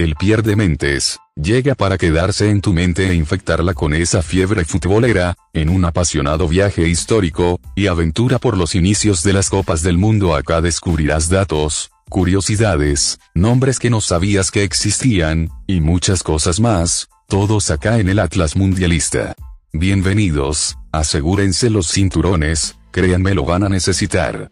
el pierde mentes, llega para quedarse en tu mente e infectarla con esa fiebre futbolera, en un apasionado viaje histórico, y aventura por los inicios de las copas del mundo acá descubrirás datos, curiosidades, nombres que no sabías que existían, y muchas cosas más, todos acá en el Atlas Mundialista. Bienvenidos, asegúrense los cinturones, créanme lo van a necesitar.